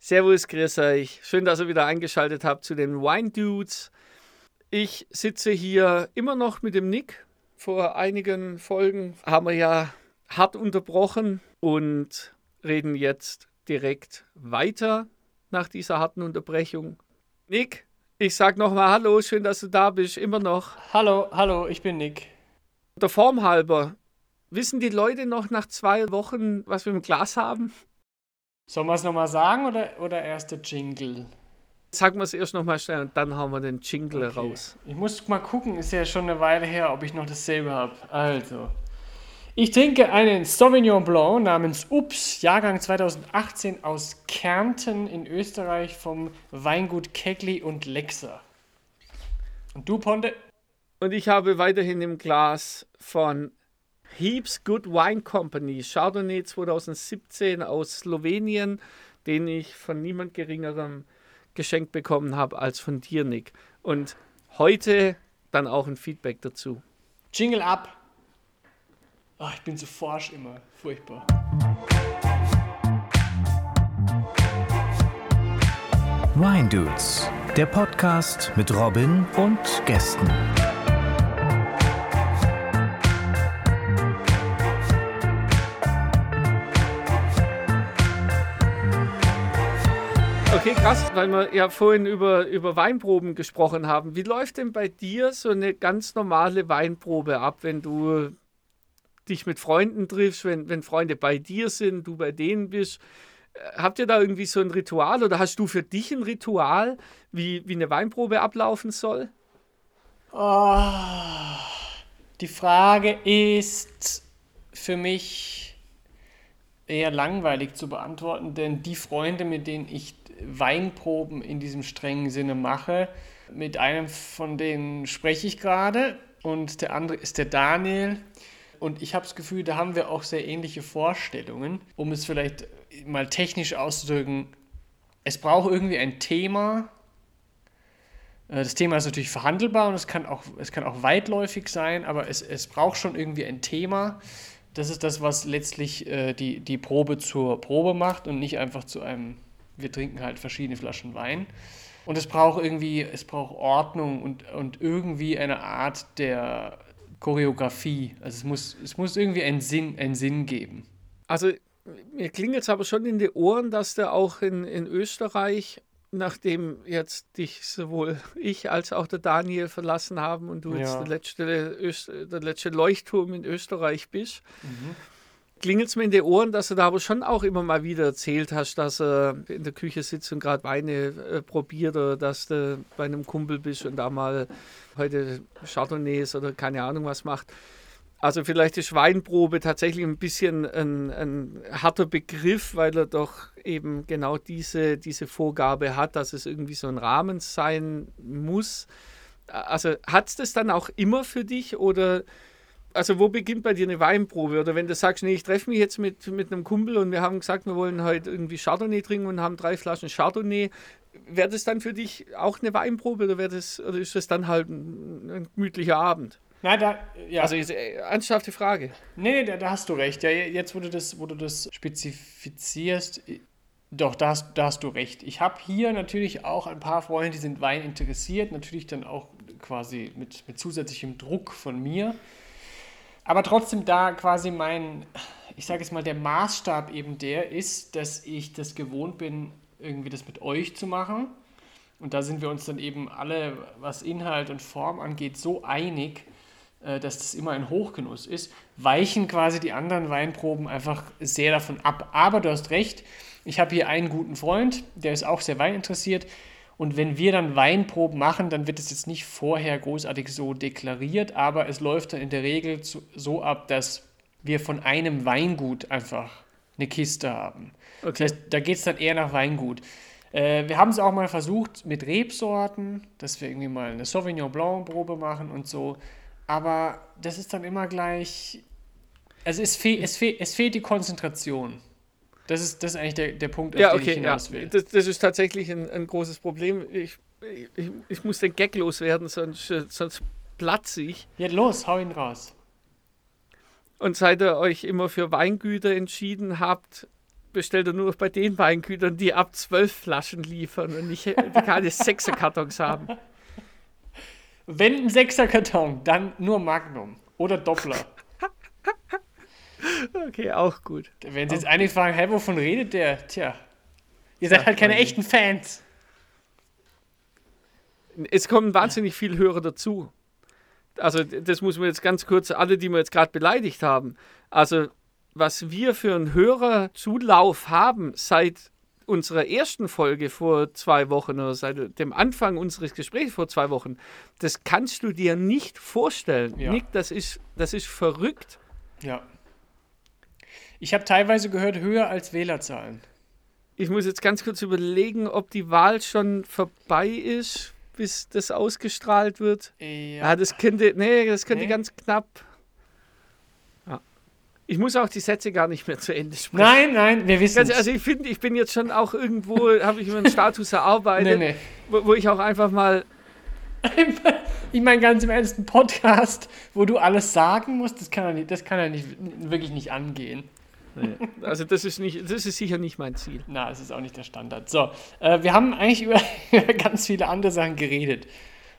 Servus, grüß euch. Schön, dass ihr wieder eingeschaltet habt zu den Wine Dudes. Ich sitze hier immer noch mit dem Nick. Vor einigen Folgen haben wir ja hart unterbrochen und reden jetzt direkt weiter nach dieser harten Unterbrechung. Nick, ich sag nochmal Hallo, schön, dass du da bist, immer noch. Hallo, hallo, ich bin Nick. Der Form halber, wissen die Leute noch nach zwei Wochen, was wir im Glas haben? Sollen wir es nochmal sagen oder, oder erst der Jingle? Sagen wir es erst nochmal schnell und dann haben wir den Jingle okay. raus. Ich muss mal gucken, ist ja schon eine Weile her, ob ich noch dasselbe habe. Also. Ich trinke einen Sauvignon Blanc namens Ups, Jahrgang 2018 aus Kärnten in Österreich vom Weingut Kegli und Lexer. Und du, Ponte? Und ich habe weiterhin im Glas von Heaps Good Wine Company, Chardonnay 2017 aus Slowenien, den ich von niemand geringerem geschenkt bekommen habe als von dir, Nick. Und heute dann auch ein Feedback dazu. Jingle ab! Oh, ich bin so forsch immer. Furchtbar. Wine Dudes, der Podcast mit Robin und Gästen. Okay, krass, weil wir ja vorhin über, über Weinproben gesprochen haben. Wie läuft denn bei dir so eine ganz normale Weinprobe ab, wenn du dich mit Freunden triffst, wenn, wenn Freunde bei dir sind, du bei denen bist? Äh, habt ihr da irgendwie so ein Ritual oder hast du für dich ein Ritual, wie, wie eine Weinprobe ablaufen soll? Oh, die Frage ist für mich eher langweilig zu beantworten, denn die Freunde, mit denen ich Weinproben in diesem strengen Sinne mache. Mit einem von denen spreche ich gerade und der andere ist der Daniel. Und ich habe das Gefühl, da haben wir auch sehr ähnliche Vorstellungen. Um es vielleicht mal technisch auszudrücken, es braucht irgendwie ein Thema. Äh, das Thema ist natürlich verhandelbar und es kann auch, es kann auch weitläufig sein, aber es, es braucht schon irgendwie ein Thema. Das ist das, was letztlich äh, die, die Probe zur Probe macht und nicht einfach zu einem wir trinken halt verschiedene Flaschen Wein. Und es braucht irgendwie, es braucht Ordnung und, und irgendwie eine Art der Choreografie. Also es muss, es muss irgendwie einen Sinn, einen Sinn geben. Also mir klingt jetzt aber schon in die Ohren, dass der auch in, in Österreich, nachdem jetzt dich sowohl ich als auch der Daniel verlassen haben und du ja. jetzt der letzte, der letzte Leuchtturm in Österreich bist, mhm klingelt es mir in die Ohren, dass du da aber schon auch immer mal wieder erzählt hast, dass er in der Küche sitzt und gerade Weine äh, probiert oder dass du bei einem Kumpel bist und da mal heute Chardonnays oder keine Ahnung was macht. Also vielleicht ist Weinprobe tatsächlich ein bisschen ein, ein, harter Begriff, weil er doch eben genau diese, diese Vorgabe hat, dass es irgendwie so ein Rahmen sein muss. Also hat es das dann auch immer für dich oder also wo beginnt bei dir eine Weinprobe? Oder wenn du sagst, nee, ich treffe mich jetzt mit, mit einem Kumpel und wir haben gesagt, wir wollen heute irgendwie Chardonnay trinken und haben drei Flaschen Chardonnay, wäre das dann für dich auch eine Weinprobe oder, das, oder ist das dann halt ein, ein gemütlicher Abend? Nein, da, ja. Also, ist eine ernsthafte Frage. Nee, da, da, hast du recht. Ja, jetzt, wo du das, wo du das spezifizierst, doch, da hast, da hast du recht. Ich habe hier natürlich auch ein paar Freunde, die sind Wein interessiert, natürlich dann auch quasi mit, mit zusätzlichem Druck von mir. Aber trotzdem da quasi mein, ich sage jetzt mal, der Maßstab eben der ist, dass ich das gewohnt bin, irgendwie das mit euch zu machen. Und da sind wir uns dann eben alle, was Inhalt und Form angeht, so einig, äh, dass das immer ein Hochgenuss ist, weichen quasi die anderen Weinproben einfach sehr davon ab. Aber du hast recht, ich habe hier einen guten Freund, der ist auch sehr weininteressiert. Und wenn wir dann Weinproben machen, dann wird es jetzt nicht vorher großartig so deklariert, aber es läuft dann in der Regel so ab, dass wir von einem Weingut einfach eine Kiste haben. Okay. Das heißt, da geht es dann eher nach Weingut. Äh, wir haben es auch mal versucht mit Rebsorten, dass wir irgendwie mal eine Sauvignon Blanc Probe machen und so. Aber das ist dann immer gleich. Also es, fe es, fe es fehlt die Konzentration. Das ist, das ist eigentlich der, der Punkt, auf ja, den okay, ich hinaus will. Ja. Das, das ist tatsächlich ein, ein großes Problem. Ich, ich, ich muss den Gag loswerden, sonst, sonst platze ich. Ja, los, hau ihn raus. Und seit ihr euch immer für Weingüter entschieden habt, bestellt er nur noch bei den Weingütern, die ab zwölf Flaschen liefern und nicht, keine Sechser-Kartons haben. Wenn ein Sechser-Karton, dann nur Magnum oder Doppler. Okay, auch gut. Wenn Sie jetzt einige fragen, hey, wovon redet der? Tja, ihr seid ja, halt keine echten Fans. Es kommen wahnsinnig viele Hörer dazu. Also, das muss man jetzt ganz kurz, alle, die wir jetzt gerade beleidigt haben. Also, was wir für einen Hörerzulauf haben seit unserer ersten Folge vor zwei Wochen oder seit dem Anfang unseres Gesprächs vor zwei Wochen, das kannst du dir nicht vorstellen. Ja. Nick, das ist, das ist verrückt. Ja. Ich habe teilweise gehört, höher als Wählerzahlen. Ich muss jetzt ganz kurz überlegen, ob die Wahl schon vorbei ist, bis das ausgestrahlt wird. Ja, ja das könnte, nee, das könnte nee. ganz knapp. Ich muss auch die Sätze gar nicht mehr zu Ende sprechen. Nein, nein, wir wissen es. Also ich finde, ich bin jetzt schon auch irgendwo, habe ich mir einen Status erarbeitet, nee, nee. Wo, wo, ich auch einfach mal. ich meine, ganz im Ernst, ein Podcast, wo du alles sagen musst, das kann ja nicht, das kann ja nicht, wirklich nicht angehen. Nee. Also das ist nicht, das ist sicher nicht mein Ziel. Na, es ist auch nicht der Standard. So, äh, wir haben eigentlich über ganz viele andere Sachen geredet.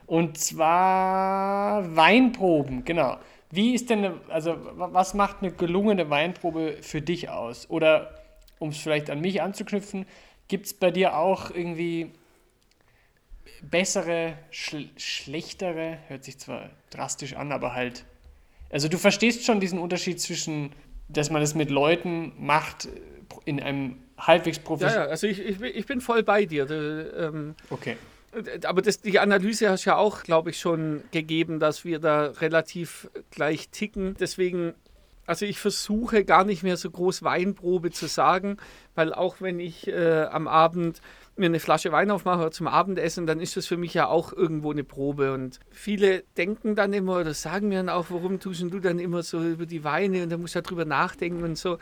Und zwar Weinproben, genau. Wie ist denn, eine, also was macht eine gelungene Weinprobe für dich aus? Oder um es vielleicht an mich anzuknüpfen, gibt es bei dir auch irgendwie bessere, schl schlechtere, hört sich zwar drastisch an, aber halt, also du verstehst schon diesen Unterschied zwischen, dass man es mit Leuten macht in einem halbwegs professionellen. Ja, ja, also ich, ich, ich bin voll bei dir. Du, ähm, okay. Aber das, die Analyse hast ja auch, glaube ich, schon gegeben, dass wir da relativ gleich ticken. Deswegen, also ich versuche gar nicht mehr so groß Weinprobe zu sagen, weil auch wenn ich äh, am Abend mir eine Flasche Wein aufmache zum Abendessen, dann ist das für mich ja auch irgendwo eine Probe. Und viele denken dann immer oder sagen mir dann auch, warum tust du dann immer so über die Weine und da musst du ja drüber nachdenken und so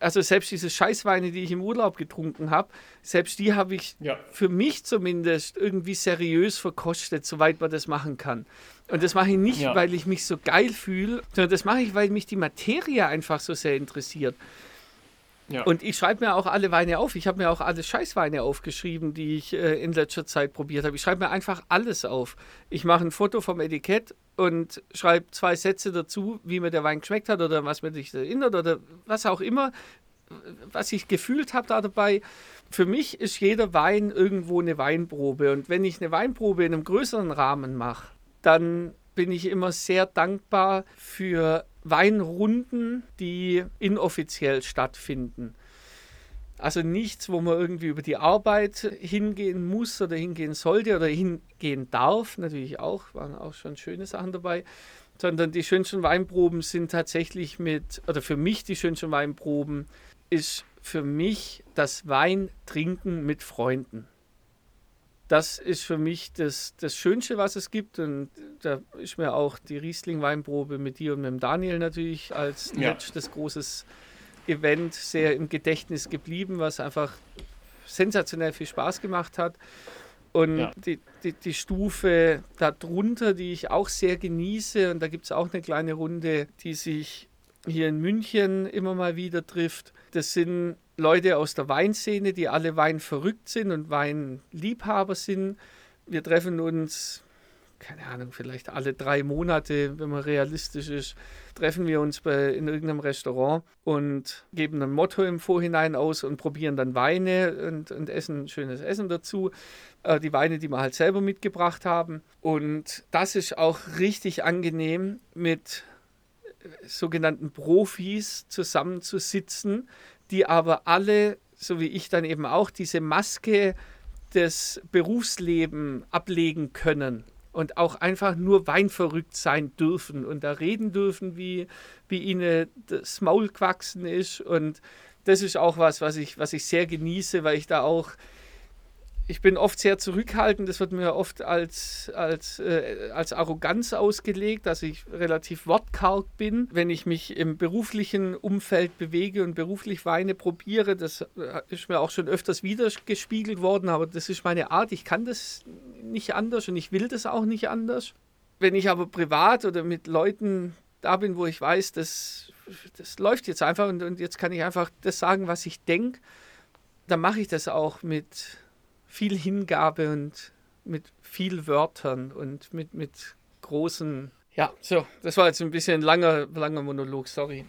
also selbst diese Scheißweine, die ich im Urlaub getrunken habe, selbst die habe ich ja. für mich zumindest irgendwie seriös verkostet, soweit man das machen kann. Und das mache ich nicht, ja. weil ich mich so geil fühle, sondern das mache ich, weil mich die Materie einfach so sehr interessiert. Ja. Und ich schreibe mir auch alle Weine auf. Ich habe mir auch alle Scheißweine aufgeschrieben, die ich äh, in letzter Zeit probiert habe. Ich schreibe mir einfach alles auf. Ich mache ein Foto vom Etikett und schreibe zwei Sätze dazu, wie mir der Wein geschmeckt hat oder was mir sich erinnert oder was auch immer, was ich gefühlt habe da dabei. Für mich ist jeder Wein irgendwo eine Weinprobe. Und wenn ich eine Weinprobe in einem größeren Rahmen mache, dann bin ich immer sehr dankbar für Weinrunden, die inoffiziell stattfinden. Also nichts, wo man irgendwie über die Arbeit hingehen muss oder hingehen sollte oder hingehen darf, natürlich auch, waren auch schon schöne Sachen dabei, sondern die schönsten Weinproben sind tatsächlich mit, oder für mich die schönsten Weinproben ist für mich das Weintrinken mit Freunden das ist für mich das, das Schönste, was es gibt. Und da ist mir auch die Riesling-Weinprobe mit dir und mit dem Daniel natürlich als ja. letztes großes Event sehr im Gedächtnis geblieben, was einfach sensationell viel Spaß gemacht hat. Und ja. die, die, die Stufe darunter, die ich auch sehr genieße, und da gibt es auch eine kleine Runde, die sich hier in München immer mal wieder trifft, das sind Leute aus der Weinszene, die alle Wein verrückt sind und Weinliebhaber sind. Wir treffen uns, keine Ahnung, vielleicht alle drei Monate, wenn man realistisch ist, treffen wir uns bei, in irgendeinem Restaurant und geben ein Motto im Vorhinein aus und probieren dann Weine und, und essen schönes Essen dazu. Äh, die Weine, die wir halt selber mitgebracht haben. Und das ist auch richtig angenehm mit sogenannten Profis zusammenzusitzen, die aber alle, so wie ich dann eben auch, diese Maske des Berufslebens ablegen können und auch einfach nur weinverrückt sein dürfen und da reden dürfen, wie, wie ihnen das Maul gewachsen ist. Und das ist auch was, was ich, was ich sehr genieße, weil ich da auch ich bin oft sehr zurückhaltend. Das wird mir oft als, als, äh, als Arroganz ausgelegt, dass ich relativ wortkarg bin. Wenn ich mich im beruflichen Umfeld bewege und beruflich Weine probiere, das äh, ist mir auch schon öfters wiedergespiegelt worden, aber das ist meine Art. Ich kann das nicht anders und ich will das auch nicht anders. Wenn ich aber privat oder mit Leuten da bin, wo ich weiß, das das läuft jetzt einfach und, und jetzt kann ich einfach das sagen, was ich denke. Dann mache ich das auch mit viel Hingabe und mit viel Wörtern und mit, mit großen. Ja, so, das war jetzt ein bisschen langer, langer Monolog, sorry.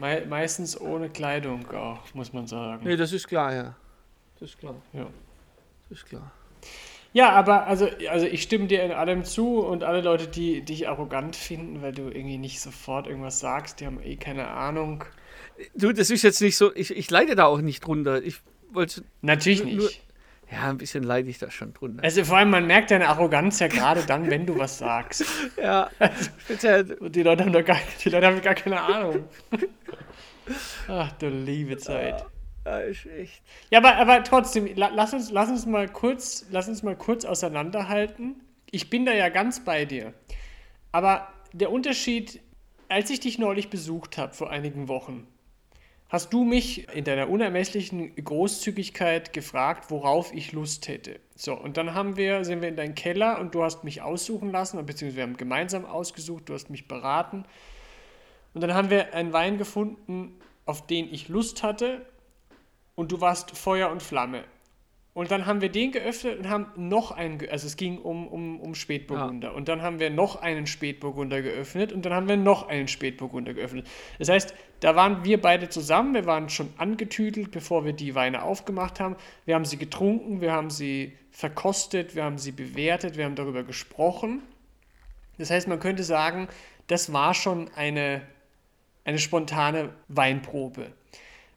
Me meistens ohne Kleidung auch, muss man sagen. Nee, das ist klar, ja. Das ist klar. Ja. Das ist klar. Ja, aber also, also ich stimme dir in allem zu und alle Leute, die dich arrogant finden, weil du irgendwie nicht sofort irgendwas sagst, die haben eh keine Ahnung. Du, das ist jetzt nicht so, ich, ich leide da auch nicht drunter. Ich wollte. Natürlich nicht. Ja, ein bisschen leide ich da schon drunter. Also vor allem, man merkt deine Arroganz ja gerade dann, wenn du was sagst. ja, speziell. Und die Leute haben doch gar, die Leute haben gar keine Ahnung. Ach du liebe Zeit. Ja, ist echt. Ja, aber, aber trotzdem, lass uns, lass, uns mal kurz, lass uns mal kurz auseinanderhalten. Ich bin da ja ganz bei dir. Aber der Unterschied, als ich dich neulich besucht habe vor einigen Wochen, hast du mich in deiner unermesslichen Großzügigkeit gefragt, worauf ich Lust hätte. So, und dann haben wir, sind wir in deinen Keller und du hast mich aussuchen lassen, beziehungsweise wir haben gemeinsam ausgesucht, du hast mich beraten. Und dann haben wir einen Wein gefunden, auf den ich Lust hatte und du warst Feuer und Flamme. Und dann haben wir den geöffnet und haben noch einen, also es ging um, um, um Spätburgunder. Ja. Und dann haben wir noch einen Spätburgunder geöffnet und dann haben wir noch einen Spätburgunder geöffnet. Das heißt, da waren wir beide zusammen, wir waren schon angetüdelt, bevor wir die Weine aufgemacht haben. Wir haben sie getrunken, wir haben sie verkostet, wir haben sie bewertet, wir haben darüber gesprochen. Das heißt, man könnte sagen, das war schon eine, eine spontane Weinprobe.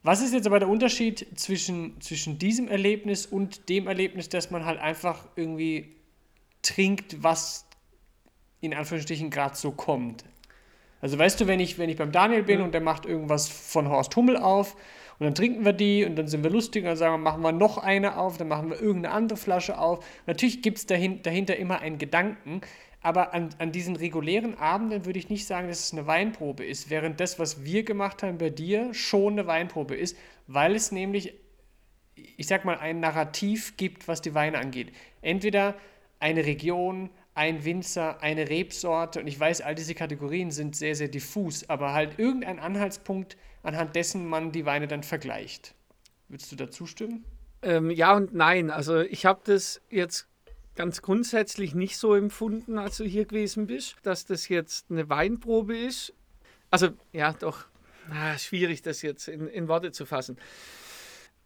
Was ist jetzt aber der Unterschied zwischen, zwischen diesem Erlebnis und dem Erlebnis, dass man halt einfach irgendwie trinkt, was in Anführungsstrichen gerade so kommt? Also weißt du, wenn ich, wenn ich beim Daniel bin ja. und der macht irgendwas von Horst Hummel auf und dann trinken wir die und dann sind wir lustig und dann sagen wir, machen wir noch eine auf, dann machen wir irgendeine andere Flasche auf. Natürlich gibt es dahin, dahinter immer einen Gedanken, aber an, an diesen regulären Abenden würde ich nicht sagen, dass es eine Weinprobe ist, während das, was wir gemacht haben bei dir, schon eine Weinprobe ist, weil es nämlich, ich sag mal, ein Narrativ gibt, was die Weine angeht. Entweder eine Region, ein Winzer, eine Rebsorte und ich weiß, all diese Kategorien sind sehr, sehr diffus, aber halt irgendein Anhaltspunkt, anhand dessen man die Weine dann vergleicht. Würdest du dazu stimmen? Ähm, ja und nein. Also ich habe das jetzt ganz grundsätzlich nicht so empfunden, als du hier gewesen bist, dass das jetzt eine Weinprobe ist. Also ja, doch, na, schwierig das jetzt in, in Worte zu fassen.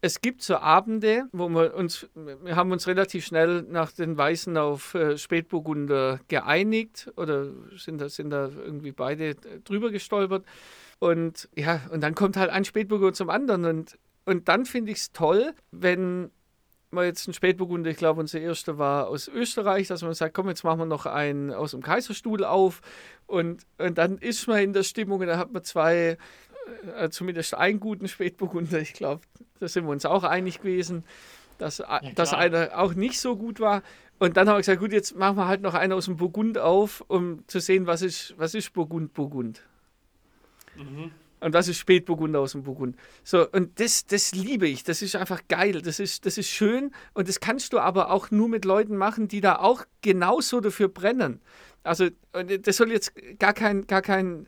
Es gibt so Abende, wo wir uns, wir haben uns relativ schnell nach den Weißen auf äh, Spätburgunder geeinigt oder sind da, sind da irgendwie beide drüber gestolpert. Und ja, und dann kommt halt ein Spätburgunder zum anderen. Und, und dann finde ich es toll, wenn mal jetzt ein Spätburgunder, ich glaube, unser erster war aus Österreich, dass man sagt, komm, jetzt machen wir noch einen aus dem Kaiserstuhl auf. Und, und dann ist man in der Stimmung und dann hat man zwei, äh, zumindest einen guten Spätburgunder. Ich glaube, da sind wir uns auch einig gewesen, dass, ja, dass einer auch nicht so gut war. Und dann habe ich gesagt, gut, jetzt machen wir halt noch einen aus dem Burgund auf, um zu sehen, was ist, was ist Burgund, Burgund. Mhm. Und das ist Spätburgunder aus dem Burgund. So, und das, das liebe ich. Das ist einfach geil. Das ist, das ist schön. Und das kannst du aber auch nur mit Leuten machen, die da auch genauso dafür brennen. Also, das soll jetzt gar kein, gar kein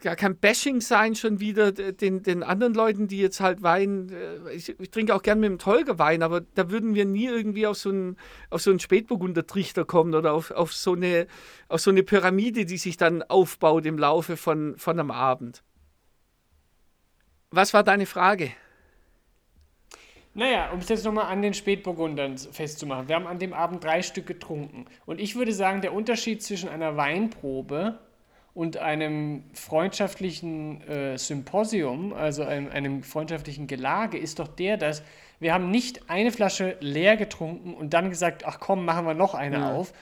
gar kein Bashing sein schon wieder den, den anderen Leuten, die jetzt halt Wein, äh, ich, ich trinke auch gern mit dem Tolga Wein, aber da würden wir nie irgendwie auf so einen, auf so einen Spätburgunder-Trichter kommen oder auf, auf, so eine, auf so eine Pyramide, die sich dann aufbaut im Laufe von, von einem Abend. Was war deine Frage? Naja, um es jetzt nochmal an den Spätburgundern festzumachen. Wir haben an dem Abend drei Stück getrunken. Und ich würde sagen, der Unterschied zwischen einer Weinprobe und einem freundschaftlichen äh, Symposium, also einem, einem, freundschaftlichen Gelage, ist doch der, dass wir haben nicht eine Flasche leer getrunken und dann gesagt, ach komm, machen wir noch eine ja. auf,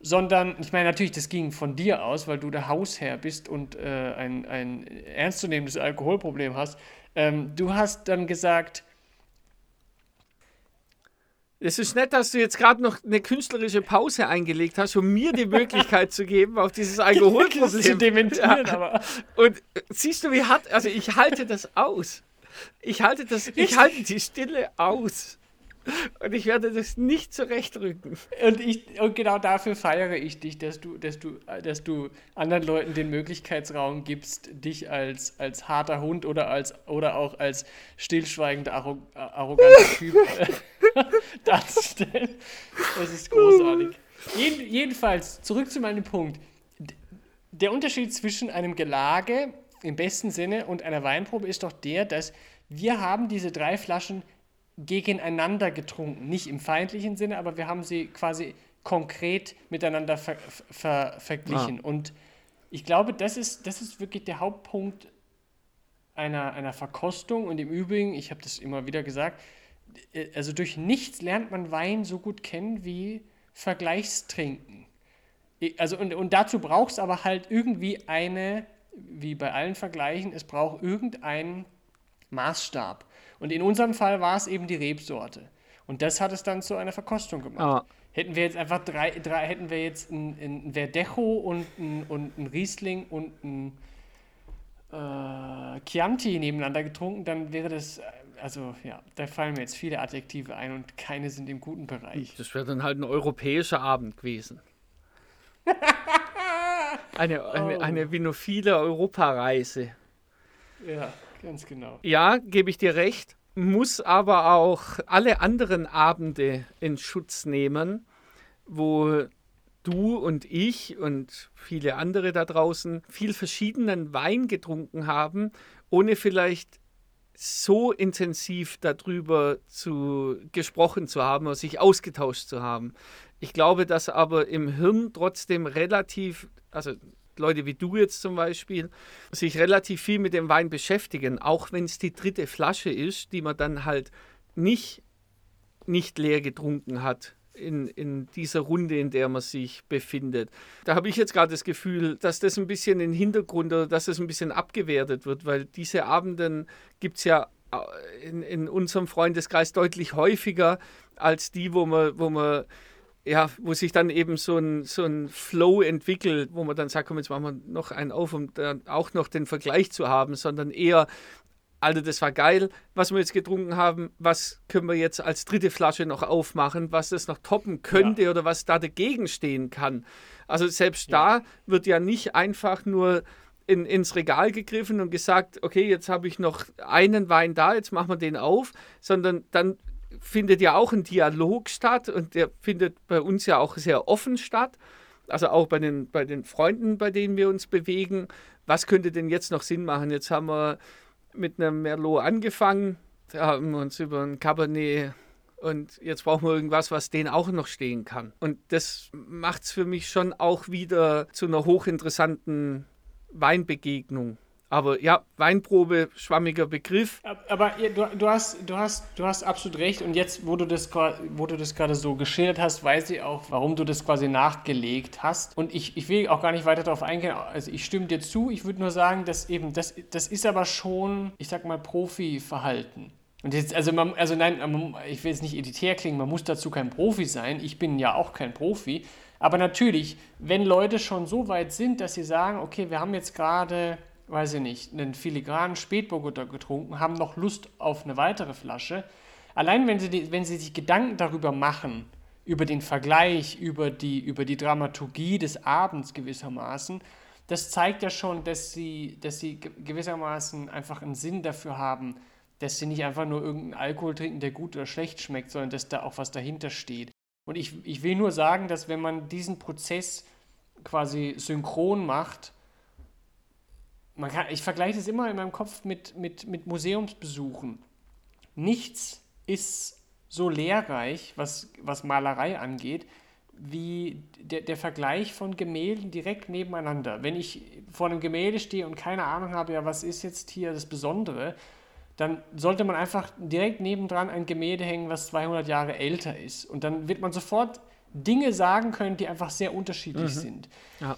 sondern, ich meine natürlich, das ging von dir aus, weil du der Hausherr bist und äh, ein, ein ernstzunehmendes Alkoholproblem hast. Ähm, du hast dann gesagt, es ist nett, dass du jetzt gerade noch eine künstlerische Pause eingelegt hast, um mir die Möglichkeit zu geben, auf dieses Alkoholproblem zu dementieren. Und siehst du, wie hart, also ich halte das aus. Ich halte das, ich halte die Stille aus. Und ich werde das nicht zurechtrücken. Und, ich, und genau dafür feiere ich dich, dass du, dass, du, dass du anderen Leuten den Möglichkeitsraum gibst, dich als, als harter Hund oder, als, oder auch als stillschweigender, arroganter Typ darzustellen. Das ist großartig. Jeden, jedenfalls, zurück zu meinem Punkt. Der Unterschied zwischen einem Gelage im besten Sinne und einer Weinprobe ist doch der, dass wir haben diese drei Flaschen gegeneinander getrunken. Nicht im feindlichen Sinne, aber wir haben sie quasi konkret miteinander ver ver verglichen. Ah. Und ich glaube, das ist, das ist wirklich der Hauptpunkt einer, einer Verkostung. Und im Übrigen, ich habe das immer wieder gesagt, also durch nichts lernt man Wein so gut kennen wie Vergleichstrinken. Also und, und dazu braucht es aber halt irgendwie eine, wie bei allen Vergleichen, es braucht irgendeinen Maßstab. Und in unserem Fall war es eben die Rebsorte. Und das hat es dann zu einer Verkostung gemacht. Ah. Hätten wir jetzt einfach drei, drei hätten wir jetzt ein, ein Verdecho und ein, und ein Riesling und ein äh, Chianti nebeneinander getrunken, dann wäre das, also ja, da fallen mir jetzt viele Adjektive ein und keine sind im guten Bereich. Das wäre dann halt ein europäischer Abend gewesen. eine, eine, oh. eine vinophile Europareise. Ja. Ganz genau. Ja, gebe ich dir recht. Muss aber auch alle anderen Abende in Schutz nehmen, wo du und ich und viele andere da draußen viel verschiedenen Wein getrunken haben, ohne vielleicht so intensiv darüber zu gesprochen zu haben oder sich ausgetauscht zu haben. Ich glaube, dass aber im Hirn trotzdem relativ, also Leute wie du jetzt zum Beispiel, sich relativ viel mit dem Wein beschäftigen, auch wenn es die dritte Flasche ist, die man dann halt nicht, nicht leer getrunken hat. In, in dieser Runde, in der man sich befindet. Da habe ich jetzt gerade das Gefühl, dass das ein bisschen in den Hintergrund oder dass das ein bisschen abgewertet wird, weil diese Abenden gibt es ja äh, in, in unserem Freundeskreis deutlich häufiger als die, wo man, wo man ja, wo sich dann eben so ein, so ein Flow entwickelt, wo man dann sagt, komm, jetzt machen wir noch einen auf, um dann auch noch den Vergleich zu haben, sondern eher, Alter, das war geil, was wir jetzt getrunken haben, was können wir jetzt als dritte Flasche noch aufmachen, was das noch toppen könnte ja. oder was da dagegen stehen kann. Also selbst ja. da wird ja nicht einfach nur in, ins Regal gegriffen und gesagt, okay, jetzt habe ich noch einen Wein da, jetzt machen wir den auf, sondern dann findet ja auch ein Dialog statt und der findet bei uns ja auch sehr offen statt. Also auch bei den, bei den Freunden, bei denen wir uns bewegen. Was könnte denn jetzt noch Sinn machen? Jetzt haben wir mit einem Merlot angefangen, da haben wir uns über ein Cabernet und jetzt brauchen wir irgendwas, was den auch noch stehen kann. Und das macht es für mich schon auch wieder zu einer hochinteressanten Weinbegegnung. Aber ja, Weinprobe, schwammiger Begriff. Aber du, du, hast, du, hast, du hast absolut recht. Und jetzt, wo du, das, wo du das gerade so geschildert hast, weiß ich auch, warum du das quasi nachgelegt hast. Und ich, ich will auch gar nicht weiter darauf eingehen. Also ich stimme dir zu. Ich würde nur sagen, dass eben, das, das ist aber schon, ich sag mal, Profi-Verhalten. Und jetzt, also, man, also nein, ich will jetzt nicht editär klingen, man muss dazu kein Profi sein. Ich bin ja auch kein Profi. Aber natürlich, wenn Leute schon so weit sind, dass sie sagen, okay, wir haben jetzt gerade weiß ich nicht, einen filigranen Spätburgunder getrunken, haben noch Lust auf eine weitere Flasche. Allein wenn sie, wenn sie sich Gedanken darüber machen, über den Vergleich, über die, über die Dramaturgie des Abends gewissermaßen, das zeigt ja schon, dass sie, dass sie gewissermaßen einfach einen Sinn dafür haben, dass sie nicht einfach nur irgendeinen Alkohol trinken, der gut oder schlecht schmeckt, sondern dass da auch was dahinter steht. Und ich, ich will nur sagen, dass wenn man diesen Prozess quasi synchron macht, man kann, ich vergleiche es immer in meinem Kopf mit, mit, mit Museumsbesuchen. Nichts ist so lehrreich, was, was Malerei angeht, wie der, der Vergleich von Gemälden direkt nebeneinander. Wenn ich vor einem Gemälde stehe und keine Ahnung habe, ja, was ist jetzt hier das Besondere, dann sollte man einfach direkt nebendran ein Gemälde hängen, was 200 Jahre älter ist. Und dann wird man sofort Dinge sagen können, die einfach sehr unterschiedlich mhm. sind. Ja.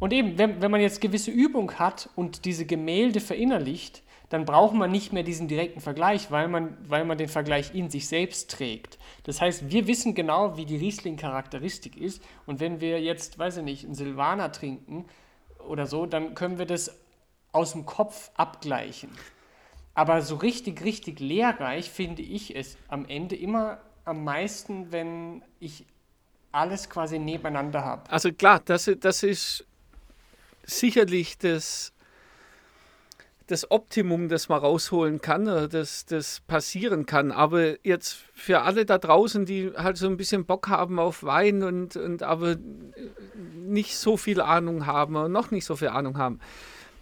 Und eben, wenn, wenn man jetzt gewisse Übung hat und diese Gemälde verinnerlicht, dann braucht man nicht mehr diesen direkten Vergleich, weil man, weil man den Vergleich in sich selbst trägt. Das heißt, wir wissen genau, wie die Riesling-Charakteristik ist. Und wenn wir jetzt, weiß ich nicht, einen Silvaner trinken oder so, dann können wir das aus dem Kopf abgleichen. Aber so richtig, richtig lehrreich finde ich es am Ende immer am meisten, wenn ich alles quasi nebeneinander habe. Also klar, das, das ist sicherlich das, das Optimum, das man rausholen kann, das, das passieren kann. Aber jetzt für alle da draußen, die halt so ein bisschen Bock haben auf Wein und, und aber nicht so viel Ahnung haben und noch nicht so viel Ahnung haben.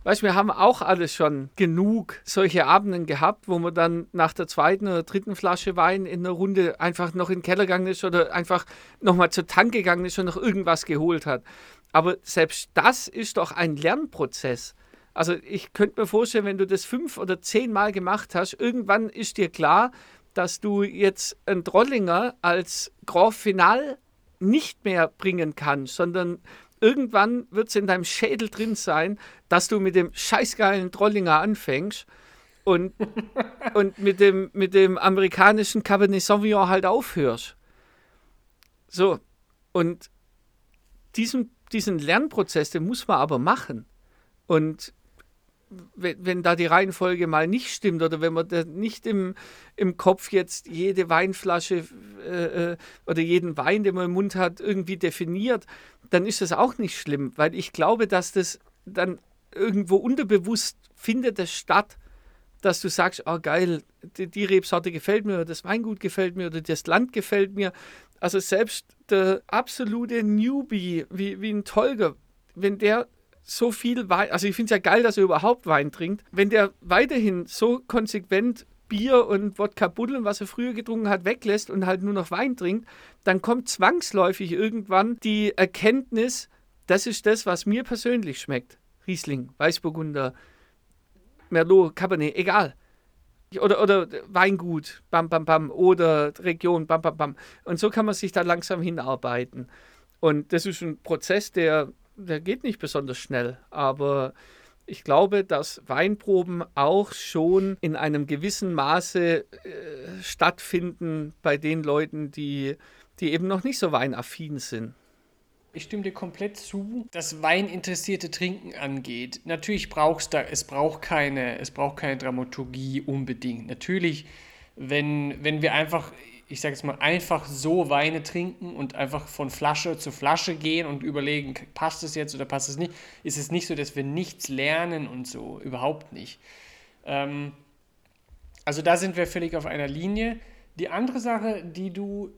Weißt du, wir haben auch alle schon genug solche Abenden gehabt, wo man dann nach der zweiten oder dritten Flasche Wein in einer Runde einfach noch in den Keller gegangen ist oder einfach nochmal zur Tank gegangen ist und noch irgendwas geholt hat. Aber selbst das ist doch ein Lernprozess. Also ich könnte mir vorstellen, wenn du das fünf oder zehn Mal gemacht hast, irgendwann ist dir klar, dass du jetzt einen Trollinger als Grand Final nicht mehr bringen kannst, sondern irgendwann wird es in deinem Schädel drin sein, dass du mit dem scheißgeilen Trollinger anfängst und, und mit, dem, mit dem amerikanischen Cabernet Sauvignon halt aufhörst. So, und diesen, diesen Lernprozess, den muss man aber machen. Und wenn, wenn da die Reihenfolge mal nicht stimmt oder wenn man nicht im, im Kopf jetzt jede Weinflasche äh, äh, oder jeden Wein, den man im Mund hat, irgendwie definiert, dann ist das auch nicht schlimm, weil ich glaube, dass das dann irgendwo unterbewusst findet es statt, dass du sagst, oh geil, die, die Rebsorte gefällt mir oder das Weingut gefällt mir oder das Land gefällt mir. Also selbst der absolute Newbie, wie, wie ein Tolger, wenn der so viel Wein, also ich finde es ja geil, dass er überhaupt Wein trinkt, wenn der weiterhin so konsequent Bier und Wodka Buddeln, was er früher getrunken hat, weglässt und halt nur noch Wein trinkt, dann kommt zwangsläufig irgendwann die Erkenntnis, das ist das, was mir persönlich schmeckt. Riesling, Weißburgunder, Merlot, Cabernet, egal. Oder, oder Weingut, bam, bam, bam, oder Region, bam, bam, bam. Und so kann man sich da langsam hinarbeiten. Und das ist ein Prozess, der der geht nicht besonders schnell, aber ich glaube, dass Weinproben auch schon in einem gewissen Maße äh, stattfinden bei den Leuten, die, die eben noch nicht so weinaffin sind. Ich stimme dir komplett zu, dass weininteressierte Trinken angeht. Natürlich brauchst da, es braucht keine, es braucht keine Dramaturgie unbedingt. Natürlich, wenn, wenn wir einfach ich sage jetzt mal, einfach so Weine trinken und einfach von Flasche zu Flasche gehen und überlegen, passt es jetzt oder passt es nicht, ist es nicht so, dass wir nichts lernen und so, überhaupt nicht. Ähm, also da sind wir völlig auf einer Linie. Die andere Sache, die du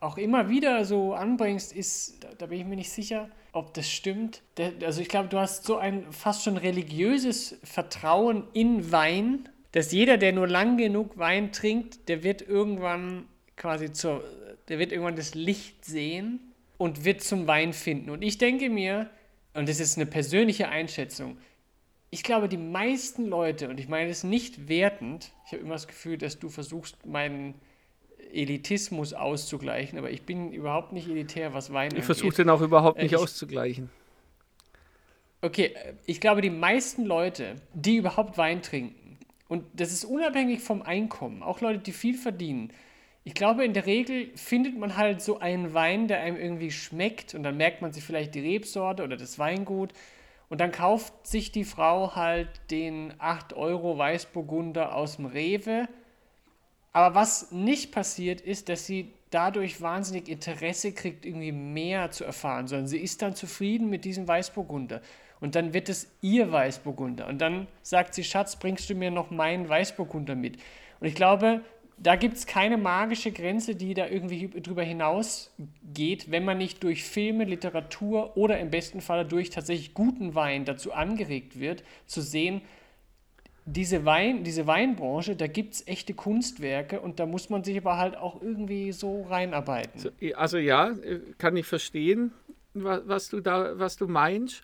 auch immer wieder so anbringst, ist, da, da bin ich mir nicht sicher, ob das stimmt. Der, also ich glaube, du hast so ein fast schon religiöses Vertrauen in Wein dass jeder, der nur lang genug Wein trinkt, der wird irgendwann quasi zur, der wird irgendwann das Licht sehen und wird zum Wein finden. Und ich denke mir, und das ist eine persönliche Einschätzung, ich glaube, die meisten Leute, und ich meine es nicht wertend, ich habe immer das Gefühl, dass du versuchst, meinen Elitismus auszugleichen, aber ich bin überhaupt nicht elitär, was Wein angeht. Ich versuche den auch überhaupt nicht äh, ich, auszugleichen. Okay, ich glaube, die meisten Leute, die überhaupt Wein trinken, und das ist unabhängig vom Einkommen. Auch Leute, die viel verdienen. Ich glaube, in der Regel findet man halt so einen Wein, der einem irgendwie schmeckt und dann merkt man sich vielleicht die Rebsorte oder das Weingut und dann kauft sich die Frau halt den 8 Euro Weißburgunder aus dem Rewe. Aber was nicht passiert ist, dass sie dadurch wahnsinnig Interesse kriegt, irgendwie mehr zu erfahren, sondern sie ist dann zufrieden mit diesem Weißburgunder. Und dann wird es ihr Weißburgunder. Und dann sagt sie, Schatz, bringst du mir noch meinen Weißburgunder mit? Und ich glaube, da gibt es keine magische Grenze, die da irgendwie drüber hinausgeht, wenn man nicht durch Filme, Literatur oder im besten Fall durch tatsächlich guten Wein dazu angeregt wird, zu sehen, diese, Wein, diese Weinbranche, da gibt es echte Kunstwerke und da muss man sich aber halt auch irgendwie so reinarbeiten. Also ja, äh, kann ich verstehen, was du da, was du meinst.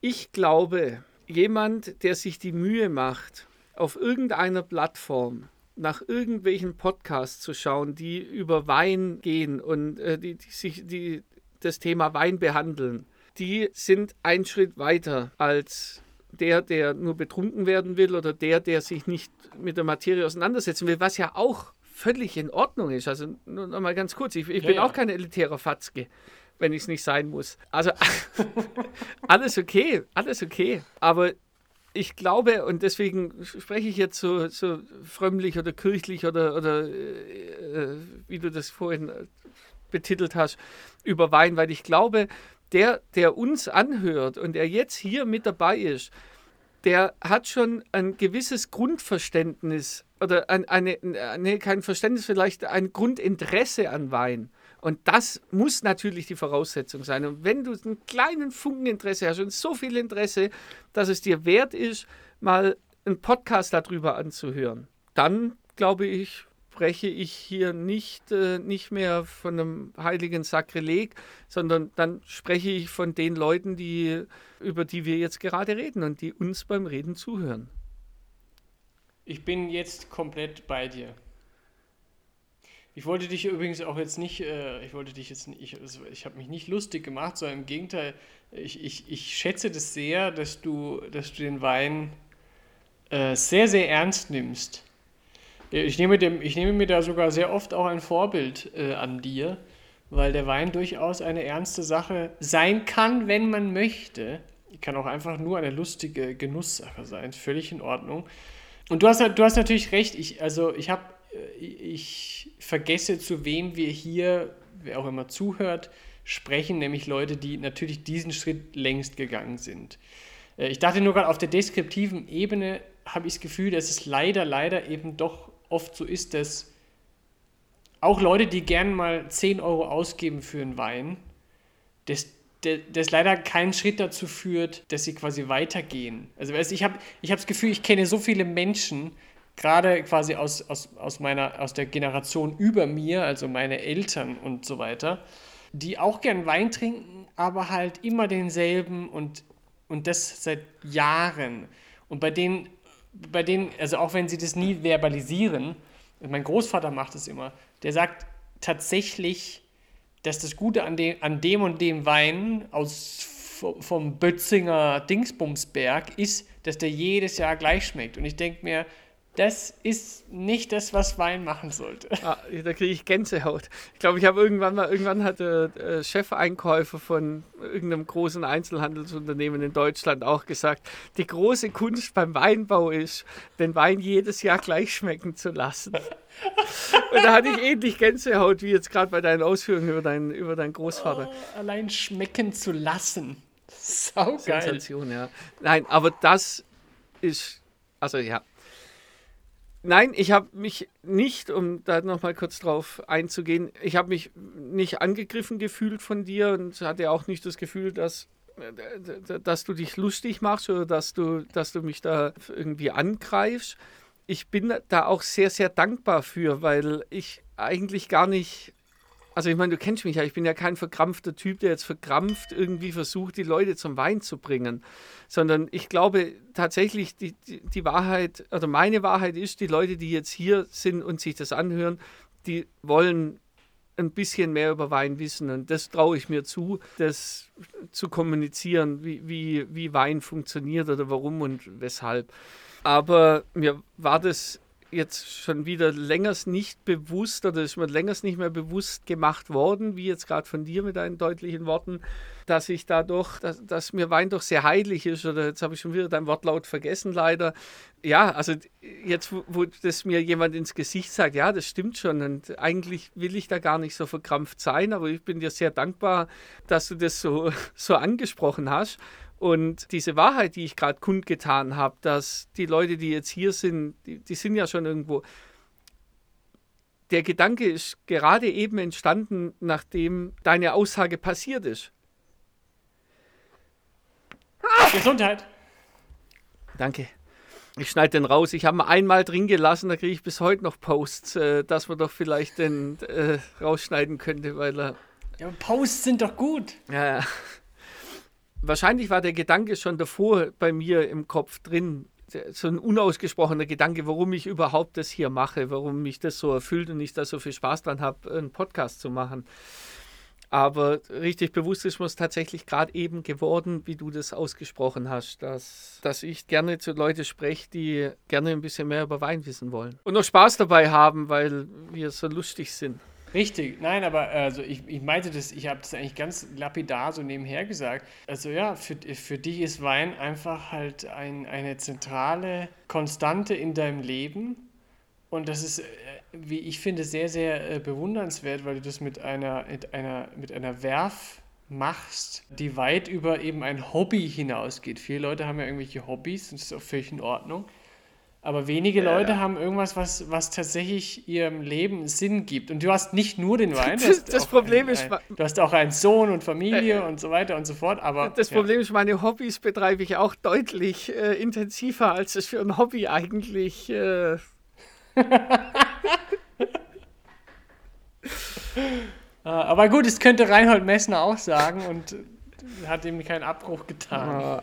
Ich glaube, jemand, der sich die Mühe macht, auf irgendeiner Plattform nach irgendwelchen Podcasts zu schauen, die über Wein gehen und äh, die, die, sich die das Thema Wein behandeln, die sind einen Schritt weiter als der, der nur betrunken werden will oder der, der sich nicht mit der Materie auseinandersetzen will, was ja auch völlig in Ordnung ist. Also nur noch mal ganz kurz, ich, ich ja, bin ja. auch kein elitärer Fatzke wenn ich es nicht sein muss. Also alles okay, alles okay. Aber ich glaube, und deswegen spreche ich jetzt so, so frömmlich oder kirchlich oder, oder äh, wie du das vorhin betitelt hast, über Wein, weil ich glaube, der, der uns anhört und der jetzt hier mit dabei ist, der hat schon ein gewisses Grundverständnis oder ein, eine, nee, kein Verständnis, vielleicht ein Grundinteresse an Wein. Und das muss natürlich die Voraussetzung sein. Und wenn du einen kleinen Funken Interesse hast und so viel Interesse, dass es dir wert ist, mal einen Podcast darüber anzuhören, dann glaube ich, spreche ich hier nicht, äh, nicht mehr von einem heiligen Sakrileg, sondern dann spreche ich von den Leuten, die, über die wir jetzt gerade reden und die uns beim Reden zuhören. Ich bin jetzt komplett bei dir. Ich wollte dich übrigens auch jetzt nicht, äh, ich wollte dich jetzt nicht, ich, also ich habe mich nicht lustig gemacht, sondern im Gegenteil, ich, ich, ich schätze das sehr, dass du, dass du den Wein äh, sehr, sehr ernst nimmst. Ich nehme, dem, ich nehme mir da sogar sehr oft auch ein Vorbild äh, an dir, weil der Wein durchaus eine ernste Sache sein kann, wenn man möchte. Kann auch einfach nur eine lustige Genusssache sein, völlig in Ordnung. Und du hast, du hast natürlich recht, ich, also ich habe, äh, ich vergesse, zu wem wir hier, wer auch immer zuhört, sprechen, nämlich Leute, die natürlich diesen Schritt längst gegangen sind. Äh, ich dachte nur gerade auf der deskriptiven Ebene habe ich das Gefühl, dass es leider, leider eben doch oft so ist, dass auch Leute, die gern mal 10 Euro ausgeben für einen Wein, das, das, das leider keinen Schritt dazu führt, dass sie quasi weitergehen. Also ich habe ich hab das Gefühl, ich kenne so viele Menschen, gerade quasi aus, aus, aus, meiner, aus der Generation über mir, also meine Eltern und so weiter, die auch gern Wein trinken, aber halt immer denselben und, und das seit Jahren. Und bei denen bei denen, also auch wenn sie das nie verbalisieren, mein Großvater macht es immer, der sagt tatsächlich, dass das Gute an dem, an dem und dem Wein aus vom Bötzinger Dingsbumsberg ist, dass der jedes Jahr gleich schmeckt. Und ich denke mir, das ist nicht das, was Wein machen sollte. Ah, da kriege ich Gänsehaut. Ich glaube, ich habe irgendwann mal, irgendwann hat der äh, Chefeinkäufer von irgendeinem großen Einzelhandelsunternehmen in Deutschland auch gesagt, die große Kunst beim Weinbau ist, den Wein jedes Jahr gleich schmecken zu lassen. Und da hatte ich ähnlich Gänsehaut wie jetzt gerade bei deinen Ausführungen über, dein, über deinen Großvater. Oh, allein schmecken zu lassen. Saugeil. Sensation, ja. Nein, aber das ist, also ja, Nein, ich habe mich nicht, um da nochmal kurz drauf einzugehen, ich habe mich nicht angegriffen gefühlt von dir und hatte auch nicht das Gefühl, dass, dass du dich lustig machst oder dass du, dass du mich da irgendwie angreifst. Ich bin da auch sehr, sehr dankbar für, weil ich eigentlich gar nicht also ich meine, du kennst mich ja, ich bin ja kein verkrampfter Typ, der jetzt verkrampft irgendwie versucht, die Leute zum Wein zu bringen, sondern ich glaube tatsächlich, die, die, die Wahrheit, oder meine Wahrheit ist, die Leute, die jetzt hier sind und sich das anhören, die wollen ein bisschen mehr über Wein wissen. Und das traue ich mir zu, das zu kommunizieren, wie, wie, wie Wein funktioniert oder warum und weshalb. Aber mir war das jetzt schon wieder längers nicht bewusst oder ist mir längers nicht mehr bewusst gemacht worden, wie jetzt gerade von dir mit deinen deutlichen Worten, dass ich dadurch, dass, dass, mir Wein doch sehr heilig ist oder jetzt habe ich schon wieder dein Wortlaut vergessen leider. Ja, also jetzt, wo, wo das mir jemand ins Gesicht sagt, ja, das stimmt schon und eigentlich will ich da gar nicht so verkrampft sein, aber ich bin dir sehr dankbar, dass du das so, so angesprochen hast und diese Wahrheit, die ich gerade kundgetan habe, dass die Leute, die jetzt hier sind, die, die sind ja schon irgendwo. Der Gedanke ist gerade eben entstanden, nachdem deine Aussage passiert ist. Gesundheit. Danke. Ich schneide den raus. Ich habe ihn einmal drin gelassen, da kriege ich bis heute noch Posts, äh, dass man doch vielleicht den äh, rausschneiden könnte, weil er. Ja, Posts sind doch gut. Ja, ja wahrscheinlich war der Gedanke schon davor bei mir im Kopf drin, so ein unausgesprochener Gedanke, warum ich überhaupt das hier mache, warum mich das so erfüllt und ich da so viel Spaß dran habe, einen Podcast zu machen. Aber richtig bewusst ist mir es tatsächlich gerade eben geworden, wie du das ausgesprochen hast, dass, dass ich gerne zu Leuten spreche, die gerne ein bisschen mehr über Wein wissen wollen. Und noch Spaß dabei haben, weil wir so lustig sind. Richtig, nein, aber also ich, ich meinte das, ich habe das eigentlich ganz lapidar so nebenher gesagt. Also ja, für, für dich ist Wein einfach halt ein, eine zentrale Konstante in deinem Leben. Und das ist, äh, wie ich finde, sehr, sehr äh, bewundernswert, weil du das mit einer, mit einer, mit einer Werf machst, die weit über eben ein Hobby hinausgeht. Viele Leute haben ja irgendwelche Hobbys, das ist auch völlig in Ordnung. Aber wenige Leute ja. haben irgendwas, was, was tatsächlich ihrem Leben Sinn gibt. Und du hast nicht nur den Wein. Das, das Problem ein, ist. Ein, du hast auch einen Sohn und Familie äh, und so weiter und so fort. Aber, das Problem ja. ist, meine Hobbys betreibe ich auch deutlich äh, intensiver, als es für ein Hobby eigentlich. Äh Ah, aber gut, es könnte Reinhold Messner auch sagen und hat ihm keinen Abbruch getan. Ja.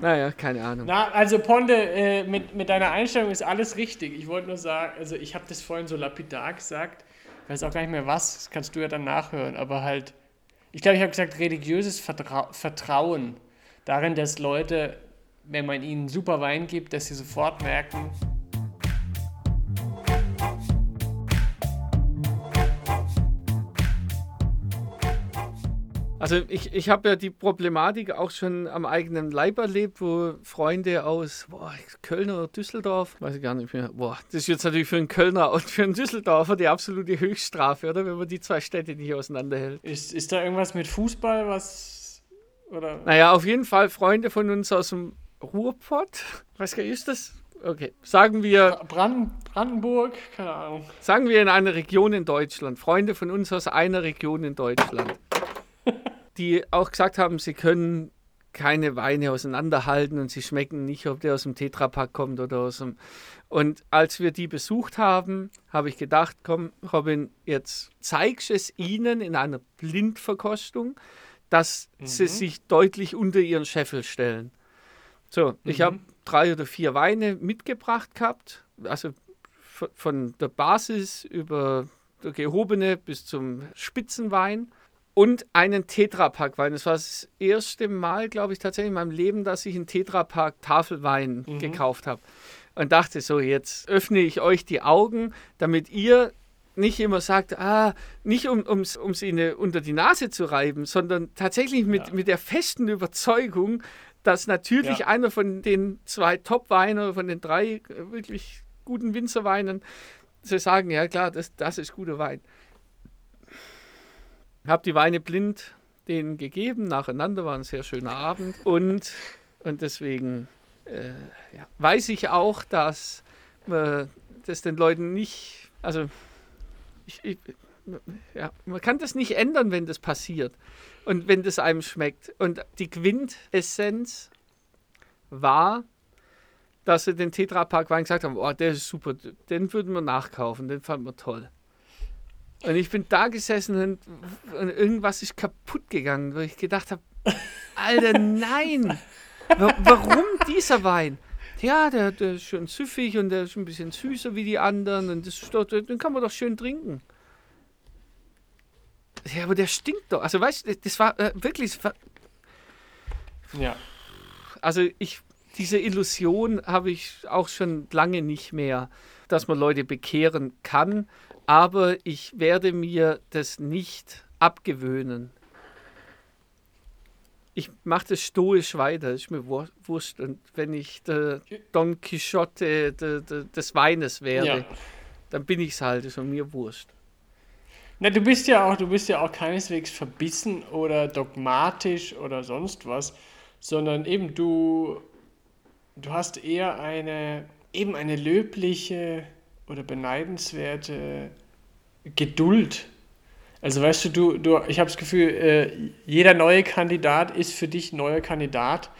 Naja, keine Ahnung. Na, also Ponde, äh, mit, mit deiner Einstellung ist alles richtig. Ich wollte nur sagen, also ich habe das vorhin so lapidar gesagt, ich weiß auch gar nicht mehr was, das kannst du ja dann nachhören, aber halt, ich glaube, ich habe gesagt, religiöses Vertra Vertrauen darin, dass Leute, wenn man ihnen super Wein gibt, dass sie sofort merken, Also ich, ich habe ja die Problematik auch schon am eigenen Leib erlebt, wo Freunde aus boah, Köln oder Düsseldorf, weiß ich gar nicht mehr, boah, das ist jetzt natürlich für einen Kölner und für einen Düsseldorfer die absolute Höchststrafe, oder? Wenn man die zwei Städte nicht auseinanderhält. Ist, ist da irgendwas mit Fußball, was, oder? Naja, auf jeden Fall Freunde von uns aus dem Ruhrpott, was ist das? Okay, sagen wir. Brand, Brandenburg, keine Ahnung. Sagen wir in einer Region in Deutschland, Freunde von uns aus einer Region in Deutschland die auch gesagt haben, sie können keine Weine auseinanderhalten und sie schmecken nicht, ob der aus dem Tetrapack kommt oder aus dem. Und als wir die besucht haben, habe ich gedacht, komm, Robin, jetzt zeigst es ihnen in einer Blindverkostung, dass mhm. sie sich deutlich unter ihren Scheffel stellen. So, mhm. ich habe drei oder vier Weine mitgebracht gehabt, also von der Basis über der gehobene bis zum Spitzenwein und einen Tetrapack-Wein. Das war das erste Mal, glaube ich, tatsächlich in meinem Leben, dass ich einen Tetrapack Tafelwein mhm. gekauft habe. Und dachte so, jetzt öffne ich euch die Augen, damit ihr nicht immer sagt, ah, nicht um es um, ihnen unter die Nase zu reiben, sondern tatsächlich mit, ja. mit der festen Überzeugung, dass natürlich ja. einer von den zwei Top-Weinen, von den drei wirklich guten Winzerweinen, sie sagen, ja klar, das, das ist guter Wein. Habe die Weine blind denen gegeben, nacheinander, war ein sehr schöner Abend. Und, und deswegen äh, ja, weiß ich auch, dass äh, das den Leuten nicht, also ich, ich, ja, man kann das nicht ändern, wenn das passiert und wenn das einem schmeckt. Und die Quintessenz war, dass sie den Tetrapack Wein gesagt haben, oh, der ist super, den würden wir nachkaufen, den fanden wir toll. Und ich bin da gesessen und, und irgendwas ist kaputt gegangen, wo ich gedacht habe, Alter, nein! Warum dieser Wein? Ja, der, der, ist schön süffig und der ist ein bisschen süßer wie die anderen und das, den kann man doch schön trinken. Ja, aber der stinkt doch. Also, weißt du, das war äh, wirklich. Das war ja. Also, ich, diese Illusion habe ich auch schon lange nicht mehr, dass man Leute bekehren kann aber ich werde mir das nicht abgewöhnen. Ich mache das stoisch weiter, ist mir wurscht. Und wenn ich der Don Quixote de, de, des Weines werde, ja. dann bin ich es halt, ist mir wurscht. Na, du bist ja auch, du bist ja auch keineswegs verbissen oder dogmatisch oder sonst was, sondern eben du, du hast eher eine, eben eine löbliche oder beneidenswerte Geduld. Also weißt du, du, du ich habe das Gefühl, äh, jeder neue Kandidat ist für dich neuer Kandidat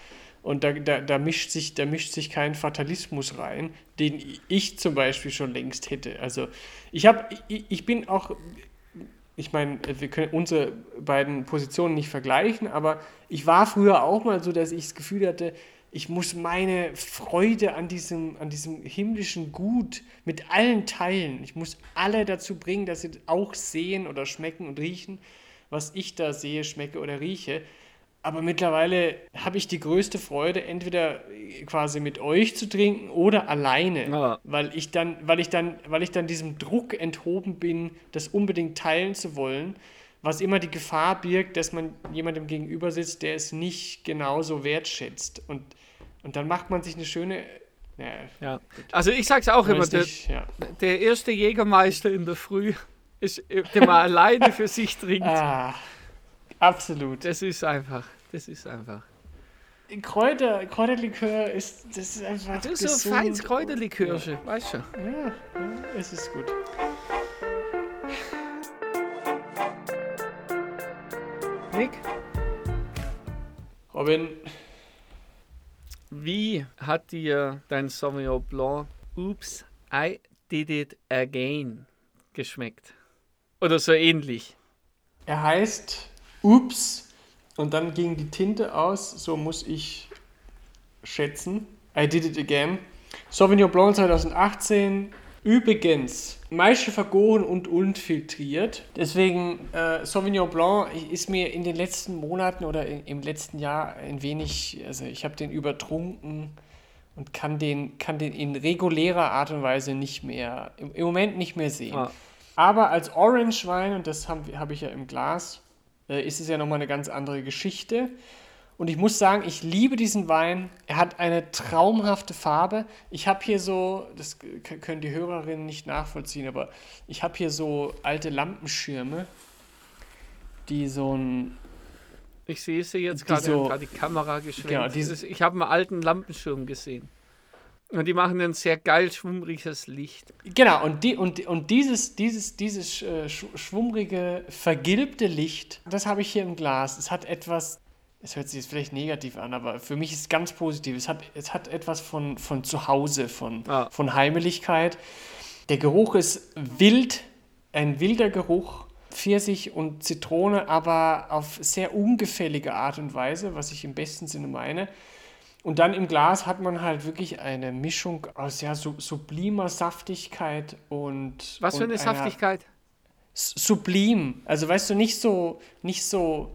und da, da, da, mischt sich, da mischt sich kein Fatalismus rein, den ich zum Beispiel schon längst hätte. Also ich habe, ich, ich bin auch, ich meine, wir können unsere beiden Positionen nicht vergleichen, aber ich war früher auch mal so, dass ich das Gefühl hatte, ich muss meine Freude an diesem, an diesem himmlischen Gut mit allen teilen. Ich muss alle dazu bringen, dass sie auch sehen oder schmecken und riechen, was ich da sehe, schmecke oder rieche. aber mittlerweile habe ich die größte Freude, entweder quasi mit euch zu trinken oder alleine, ja. weil ich dann, weil ich dann, weil ich dann diesem Druck enthoben bin, das unbedingt teilen zu wollen, was immer die Gefahr birgt, dass man jemandem gegenüber sitzt, der es nicht genauso wertschätzt und und dann macht man sich eine schöne ja, ja. Also ich sage es auch immer, der, ja. der, erste Jägermeister in der Früh ist, der mal alleine für sich trinkt. Ah, absolut. Das ist einfach. Das ist einfach. Kräuter, Kräuterlikör ist, das ist einfach. Ist so ein feines Kräuterlikörchen, ja. weißt du? Ja, ja, es ist gut. Nick? Robin. Wie hat dir dein Sauvignon Blanc Oops, I Did It Again geschmeckt? Oder so ähnlich? Er heißt Oops und dann ging die Tinte aus, so muss ich schätzen. I did it again. Sauvignon Blanc 2018. Übrigens, Maische vergoren und unfiltriert. Deswegen, äh, Sauvignon Blanc ist mir in den letzten Monaten oder in, im letzten Jahr ein wenig, also ich habe den übertrunken und kann den, kann den in regulärer Art und Weise nicht mehr, im, im Moment nicht mehr sehen. Ah. Aber als Orange Wein, und das habe hab ich ja im Glas, äh, ist es ja nochmal eine ganz andere Geschichte. Und ich muss sagen, ich liebe diesen Wein. Er hat eine traumhafte Farbe. Ich habe hier so, das können die Hörerinnen nicht nachvollziehen, aber ich habe hier so alte Lampenschirme, die so ein. Ich sehe sie jetzt gerade, so, die Kamera geschwenkt. Genau, dieses, ich habe einen alten Lampenschirm gesehen. Und die machen ein sehr geil schwummriges Licht. Genau, und, die, und, und dieses, dieses, dieses äh, schwummrige, vergilbte Licht, das habe ich hier im Glas. Es hat etwas, es hört sich jetzt vielleicht negativ an, aber für mich ist es ganz positiv. Es hat, es hat etwas von, von Zuhause, von, ah. von Heimeligkeit. Der Geruch ist wild, ein wilder Geruch. Pfirsich und Zitrone, aber auf sehr ungefällige Art und Weise, was ich im besten Sinne meine. Und dann im Glas hat man halt wirklich eine Mischung aus ja, sublimer Saftigkeit und. Was für eine Saftigkeit? Sublim. Also weißt du, nicht so, nicht so,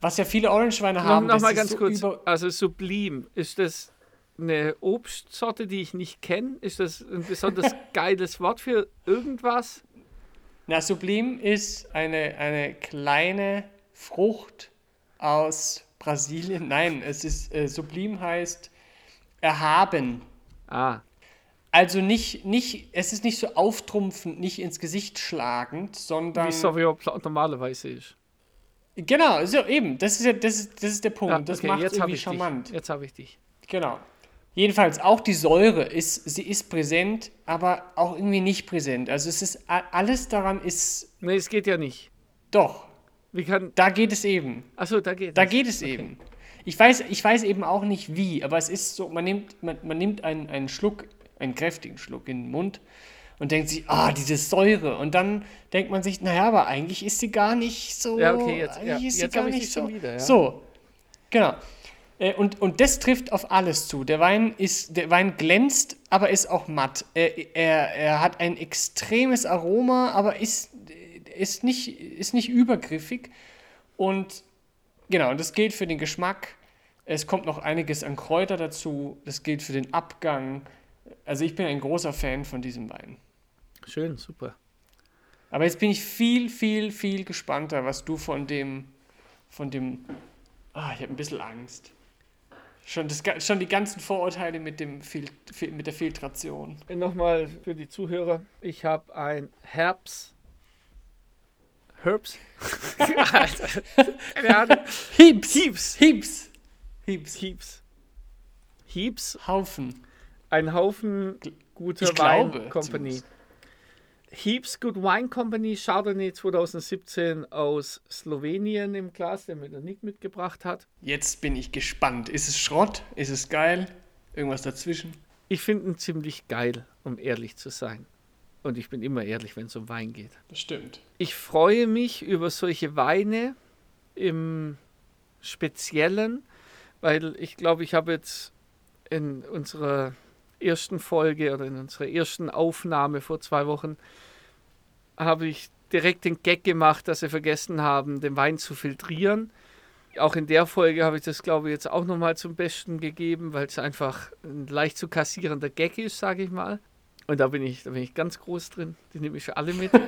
was ja viele Orangeweine haben. Noch, noch mal ganz so kurz. Also sublim, ist das eine Obstsorte, die ich nicht kenne? Ist das ein besonders geiles Wort für irgendwas? Na, sublim ist eine, eine kleine Frucht aus Brasilien. Nein, es ist äh, sublim heißt erhaben. Ah. Also nicht, nicht, es ist nicht so auftrumpfend, nicht ins Gesicht schlagend, sondern. Wie Sauvignon normalerweise ist. Genau, so eben. Das ist ja, das ist, das ist der Punkt. Ja, okay, das macht es irgendwie charmant. Dich. Jetzt habe ich dich. Genau. Jedenfalls auch die Säure ist, sie ist präsent, aber auch irgendwie nicht präsent. Also es ist alles daran ist. Nee, es geht ja nicht. Doch. Wie kann. Da geht es eben. Achso, da geht Da geht es okay. eben. Ich weiß, ich weiß eben auch nicht wie, aber es ist so, man nimmt, man, man nimmt einen, einen Schluck, einen kräftigen Schluck in den Mund und denkt sich, ah, diese Säure. Und dann denkt man sich, naja, aber eigentlich ist sie gar nicht so. Ja, okay, jetzt, ja, ist jetzt gar nicht so. Wieder, ja. So, genau. Äh, und, und das trifft auf alles zu. Der Wein, ist, der Wein glänzt, aber ist auch matt. Er, er, er hat ein extremes Aroma, aber ist ist nicht, ist nicht übergriffig. Und genau, das gilt für den Geschmack. Es kommt noch einiges an Kräuter dazu. Das gilt für den Abgang. Also ich bin ein großer Fan von diesem Wein. Schön, super. Aber jetzt bin ich viel, viel, viel gespannter, was du von dem, von dem, ah, ich habe ein bisschen Angst. Schon, das, schon die ganzen Vorurteile mit, dem Fil mit der Filtration. Nochmal für die Zuhörer, ich habe ein Herbst Herbs? Ahnung. Heaps. Heaps. Heaps. Heaps. Heaps. Heaps. Haufen. Ein Haufen guter ich Wine Company. Heaps Good Wine Company Chardonnay 2017 aus Slowenien im Glas, den mir der Nick mitgebracht hat. Jetzt bin ich gespannt. Ist es Schrott? Ist es geil? Irgendwas dazwischen? Ich finde ihn ziemlich geil, um ehrlich zu sein. Und ich bin immer ehrlich, wenn es um Wein geht. Das stimmt. Ich freue mich über solche Weine im Speziellen, weil ich glaube, ich habe jetzt in unserer ersten Folge oder in unserer ersten Aufnahme vor zwei Wochen habe ich direkt den Gag gemacht, dass wir vergessen haben, den Wein zu filtrieren. auch in der Folge habe ich das, glaube ich, jetzt auch nochmal zum Besten gegeben, weil es einfach ein leicht zu kassierender Gag ist, sage ich mal. Und da bin ich, da bin ich ganz groß drin. Die nehme ich alle mit.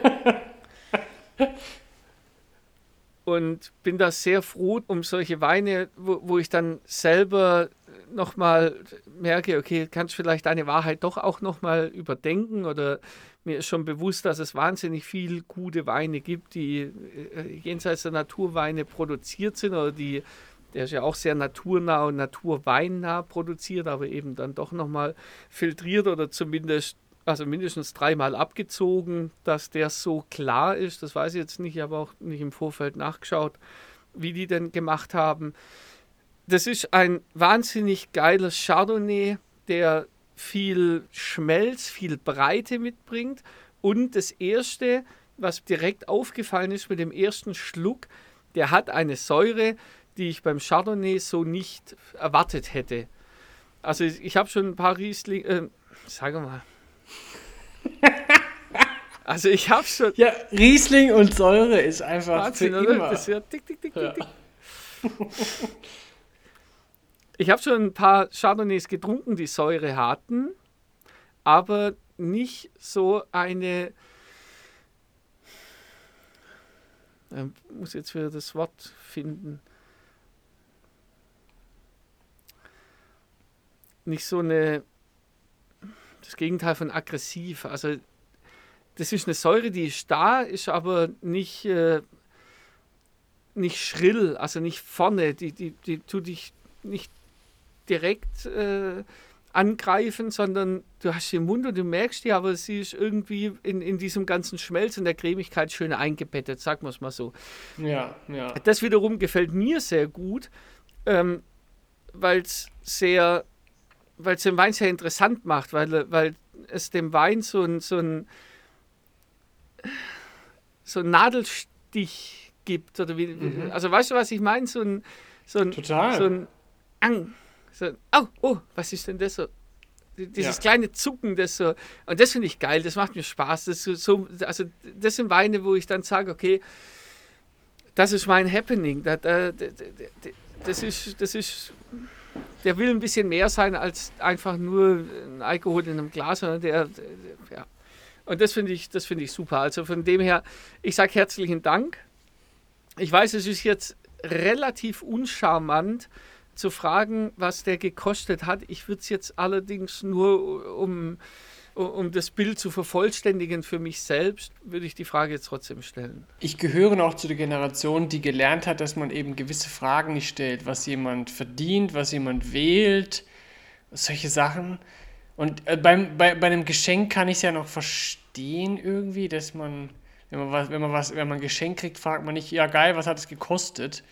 und bin da sehr froh um solche Weine, wo, wo ich dann selber nochmal merke, okay, kannst vielleicht deine Wahrheit doch auch nochmal überdenken oder mir ist schon bewusst, dass es wahnsinnig viel gute Weine gibt, die äh, jenseits der Naturweine produziert sind oder die, der ist ja auch sehr naturnah und naturweinnah produziert, aber eben dann doch nochmal filtriert oder zumindest also mindestens dreimal abgezogen, dass der so klar ist. Das weiß ich jetzt nicht, ich habe auch nicht im Vorfeld nachgeschaut, wie die denn gemacht haben. Das ist ein wahnsinnig geiler Chardonnay, der viel Schmelz, viel Breite mitbringt. Und das Erste, was direkt aufgefallen ist mit dem ersten Schluck, der hat eine Säure, die ich beim Chardonnay so nicht erwartet hätte. Also ich, habe schon ein paar Riesling, äh, sag mal. also ich habe schon. Ja, Riesling und Säure ist einfach Wahnsinn, für immer. Das ist ja tick, tick, tick, ja. tick. Ich habe schon ein paar Chardonnays getrunken, die Säure hatten, aber nicht so eine. Ich muss jetzt wieder das Wort finden. Nicht so eine. Das Gegenteil von aggressiv. Also, das ist eine Säure, die ist da, ist aber nicht. Äh, nicht schrill, also nicht vorne, die, die, die tut dich nicht direkt äh, angreifen, sondern du hast sie im Mund und du merkst die, aber sie ist irgendwie in, in diesem ganzen Schmelz und der Cremigkeit schön eingebettet, sagen wir es mal so. Ja, ja. Das wiederum gefällt mir sehr gut, ähm, weil es sehr, weil es den Wein sehr interessant macht, weil, weil es dem Wein so ein, so ein, so ein Nadelstich gibt. Oder wie, mhm. Also weißt du, was ich meine? So ein, so ein, Total. So ein Ang, so, oh, oh, was ist denn das so? Dieses ja. kleine Zucken, das so, und das finde ich geil, das macht mir Spaß. Das, so, also, das sind Weine, wo ich dann sage, okay, das ist mein Happening. Das, das, ist, das ist, der will ein bisschen mehr sein als einfach nur ein Alkohol in einem Glas, sondern der, ja. Und das finde ich, das ich super. Also von dem her, ich sage herzlichen Dank. Ich weiß, es ist jetzt relativ uncharmant, zu fragen, was der gekostet hat. Ich würde es jetzt allerdings nur, um, um das Bild zu vervollständigen für mich selbst, würde ich die Frage jetzt trotzdem stellen. Ich gehöre noch zu der Generation, die gelernt hat, dass man eben gewisse Fragen nicht stellt, was jemand verdient, was jemand wählt, solche Sachen. Und äh, beim, bei, bei einem Geschenk kann ich es ja noch verstehen irgendwie, dass man, wenn man was, wenn man was, wenn man ein Geschenk kriegt, fragt man nicht, ja geil, was hat es gekostet?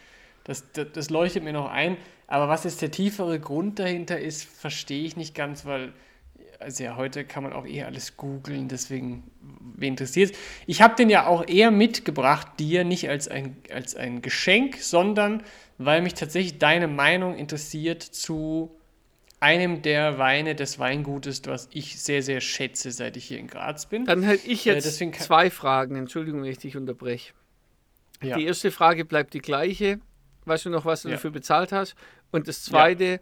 Das, das, das leuchtet mir noch ein. Aber was jetzt der tiefere Grund dahinter ist, verstehe ich nicht ganz, weil also ja, heute kann man auch eher alles googeln, deswegen, wen interessiert es? Ich habe den ja auch eher mitgebracht, dir nicht als ein, als ein Geschenk, sondern weil mich tatsächlich deine Meinung interessiert zu einem der Weine des Weingutes, was ich sehr, sehr schätze, seit ich hier in Graz bin. Dann hätte ich jetzt äh, zwei Fragen. Entschuldigung, wenn ich dich unterbreche. Ja. Die erste Frage bleibt die gleiche. Weißt du noch, was du ja. dafür bezahlt hast? Und das Zweite, ja.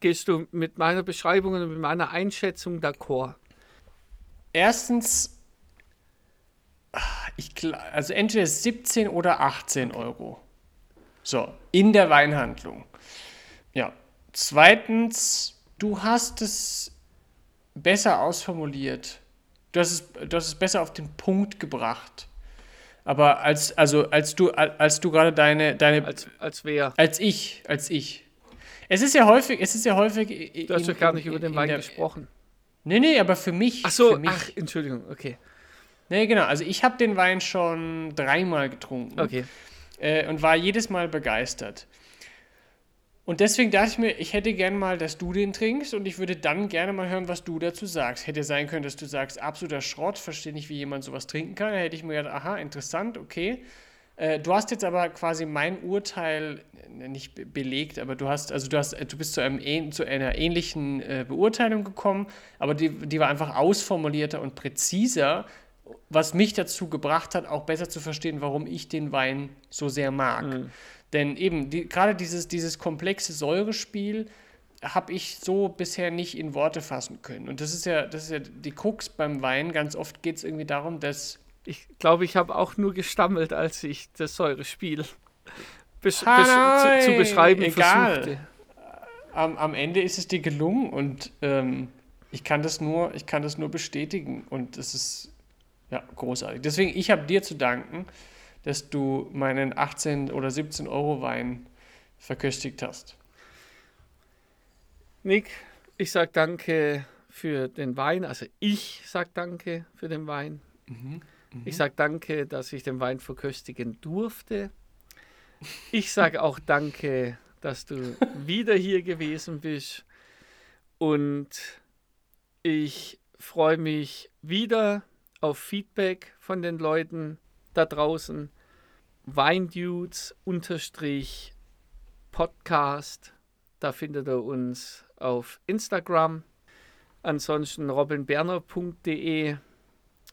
gehst du mit meiner Beschreibung und mit meiner Einschätzung d'accord? Erstens, ich, also entweder 17 oder 18 Euro. So, in der Weinhandlung. Ja. Zweitens, du hast es besser ausformuliert. Du hast es, du hast es besser auf den Punkt gebracht. Aber als, also als du, als du gerade deine, deine. Als, als wer? Als ich, als ich. Es ist ja häufig, es ist ja häufig. Du hast doch gar nicht in, über den Wein der, gesprochen. Nee, nee, aber für mich. Ach so, mich, ach, Entschuldigung, okay. Nee, genau. Also ich habe den Wein schon dreimal getrunken. Okay. Äh, und war jedes Mal begeistert. Und deswegen dachte ich mir, ich hätte gern mal, dass du den trinkst und ich würde dann gerne mal hören, was du dazu sagst. Hätte sein können, dass du sagst, absoluter Schrott, verstehe nicht, wie jemand sowas trinken kann. Da hätte ich mir gedacht, aha, interessant, okay. Äh, du hast jetzt aber quasi mein Urteil äh, nicht belegt, aber du hast, also du hast, du bist zu, einem, zu einer ähnlichen äh, Beurteilung gekommen, aber die, die war einfach ausformulierter und präziser was mich dazu gebracht hat, auch besser zu verstehen, warum ich den Wein so sehr mag. Mhm. Denn eben, die, gerade dieses, dieses komplexe Säurespiel habe ich so bisher nicht in Worte fassen können. Und das ist ja, das ist ja die Krux beim Wein. Ganz oft geht es irgendwie darum, dass. Ich glaube, ich habe auch nur gestammelt, als ich das Säurespiel besch besch zu, zu, beschreiben Egal. versuchte. Am, am, Ende ist es dir gelungen und ähm, ich kann das nur, ich kann das nur bestätigen. Und das ist ja großartig. Deswegen, ich habe dir zu danken, dass du meinen 18 oder 17 Euro Wein verköstigt hast. Nick, ich sage danke für den Wein. Also ich sage danke für den Wein. Mhm, mh. Ich sage danke, dass ich den Wein verköstigen durfte. Ich sage auch danke, dass du wieder hier gewesen bist. Und ich freue mich wieder auf Feedback von den Leuten da draußen. Weindudes unterstrich Podcast. Da findet ihr uns auf Instagram. Ansonsten robinberner.de.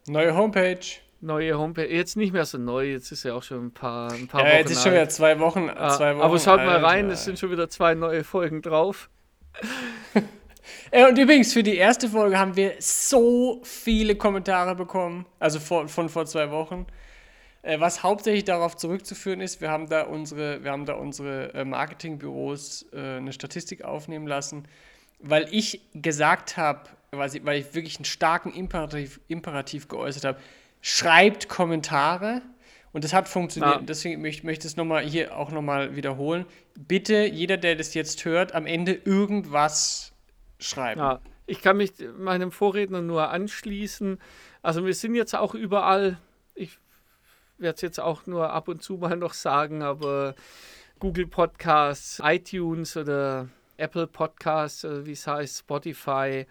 Neue Homepage. Neue Homepage. Jetzt nicht mehr so neu, jetzt ist ja auch schon ein paar, ein paar ja, Wochen. jetzt ist alt. schon wieder zwei Wochen, ah, zwei Wochen. Aber schaut alt, mal rein, es sind schon wieder zwei neue Folgen drauf. Und übrigens, für die erste Folge haben wir so viele Kommentare bekommen, also von, von vor zwei Wochen. Äh, was hauptsächlich darauf zurückzuführen ist, wir haben da unsere, wir haben da unsere äh, Marketingbüros äh, eine Statistik aufnehmen lassen, weil ich gesagt habe, weil, weil ich wirklich einen starken Imperativ, Imperativ geäußert habe, schreibt Kommentare. Und das hat funktioniert. Ja. Deswegen möchte, möchte ich es nochmal hier auch nochmal wiederholen. Bitte, jeder, der das jetzt hört, am Ende irgendwas schreiben. Ja, ich kann mich meinem Vorredner nur anschließen. Also wir sind jetzt auch überall. Ich werde es jetzt auch nur ab und zu mal noch sagen, aber Google Podcasts, iTunes oder Apple Podcasts, wie es heißt, Spotify,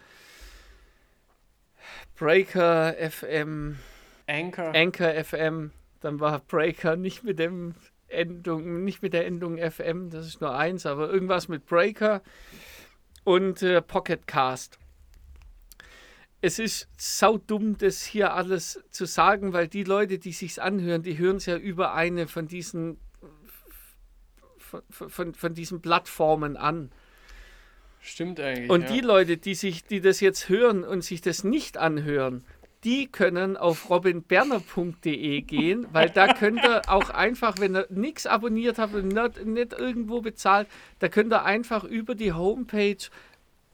Breaker FM, Anchor. Anchor FM, dann war Breaker nicht mit dem Endung, nicht mit der Endung FM, das ist nur eins, aber irgendwas mit Breaker und äh, Pocket Cast es ist saudumm, das hier alles zu sagen, weil die Leute, die sich's anhören, die hören es ja über eine von diesen von, von, von diesen Plattformen an. Stimmt eigentlich. Und ja. die Leute, die sich, die das jetzt hören und sich das nicht anhören, die können auf robinberner.de gehen, weil da könnt ihr auch einfach, wenn ihr nichts abonniert habt und nicht, nicht irgendwo bezahlt, da könnt ihr einfach über die Homepage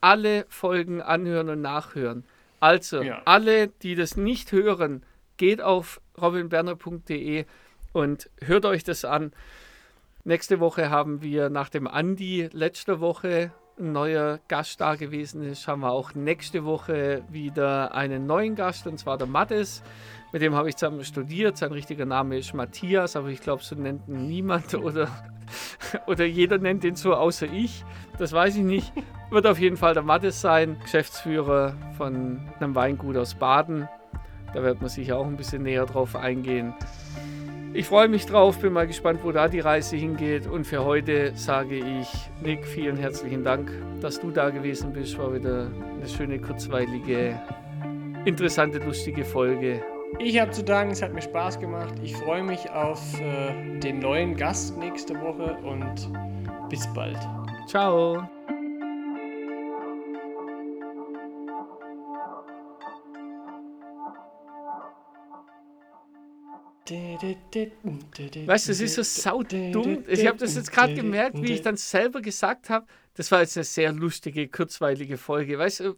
alle Folgen anhören und nachhören. Also, ja. alle, die das nicht hören, geht auf robinberner.de und hört euch das an. Nächste Woche haben wir nach dem Andi letzte Woche neuer Gast da gewesen ist, haben wir auch nächste Woche wieder einen neuen Gast und zwar der Mattes. Mit dem habe ich zusammen studiert. Sein richtiger Name ist Matthias, aber ich glaube, so nennt ihn niemand oder, oder jeder nennt ihn so außer ich. Das weiß ich nicht. Wird auf jeden Fall der Mattes sein, Geschäftsführer von einem Weingut aus Baden. Da wird man sicher auch ein bisschen näher drauf eingehen. Ich freue mich drauf, bin mal gespannt, wo da die Reise hingeht. Und für heute sage ich, Nick, vielen herzlichen Dank, dass du da gewesen bist. War wieder eine schöne, kurzweilige, interessante, lustige Folge. Ich habe zu danken, es hat mir Spaß gemacht. Ich freue mich auf äh, den neuen Gast nächste Woche und bis bald. Ciao. Weißt du, das ist so saudumm. Ich habe das jetzt gerade gemerkt, wie ich dann selber gesagt habe, das war jetzt eine sehr lustige, kurzweilige Folge. Weißt du,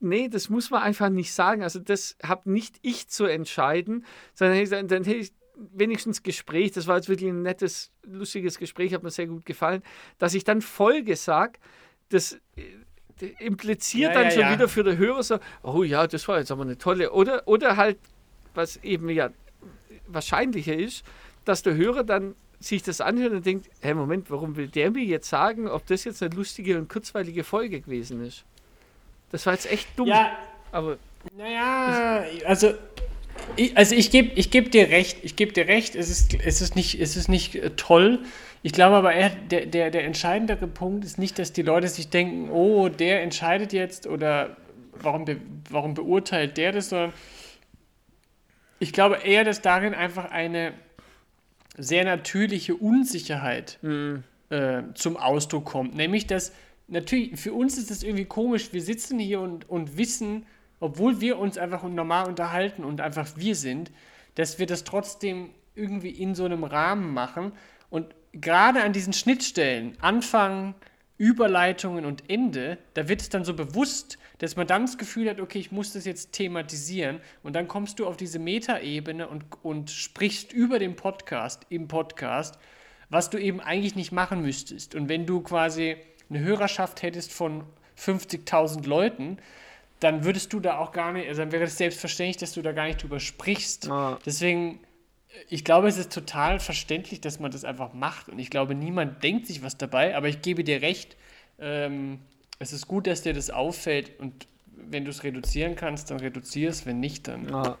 nee, das muss man einfach nicht sagen. Also das habe nicht ich zu entscheiden, sondern dann, hätte ich wenigstens Gespräch, das war jetzt wirklich ein nettes, lustiges Gespräch, hat mir sehr gut gefallen, dass ich dann Folge sage, das äh, impliziert ja, dann ja, schon ja. wieder für den Hörer so, oh ja, das war jetzt aber eine tolle, oder, oder halt, was eben ja wahrscheinlicher ist, dass der Hörer dann sich das anhört und denkt, hey Moment, warum will der mir jetzt sagen, ob das jetzt eine lustige und kurzweilige Folge gewesen ist? Das war jetzt echt dumm. Ja, aber. Naja, also ich, also ich gebe ich geb dir recht, ich gebe dir recht, es ist, es ist nicht, es ist nicht äh, toll. Ich glaube aber, er, der, der, der entscheidendere Punkt ist nicht, dass die Leute sich denken, oh, der entscheidet jetzt oder warum, be, warum beurteilt der das, sondern Ich glaube eher, dass darin einfach eine sehr natürliche Unsicherheit mhm. äh, zum Ausdruck kommt. Nämlich, dass natürlich, für uns ist es irgendwie komisch, wir sitzen hier und, und wissen, obwohl wir uns einfach normal unterhalten und einfach wir sind, dass wir das trotzdem irgendwie in so einem Rahmen machen. Und gerade an diesen Schnittstellen, Anfang, Überleitungen und Ende, da wird es dann so bewusst, dass man dann das Gefühl hat, okay, ich muss das jetzt thematisieren und dann kommst du auf diese Metaebene und, und sprichst über den Podcast im Podcast, was du eben eigentlich nicht machen müsstest. Und wenn du quasi eine Hörerschaft hättest von 50.000 Leuten, dann würdest du da auch gar nicht, also dann wäre es selbstverständlich, dass du da gar nicht drüber sprichst. Ah. Deswegen, ich glaube, es ist total verständlich, dass man das einfach macht. Und ich glaube, niemand denkt sich was dabei, aber ich gebe dir recht, ähm, es ist gut, dass dir das auffällt und wenn du es reduzieren kannst, dann reduzier es, wenn nicht, dann. Ah.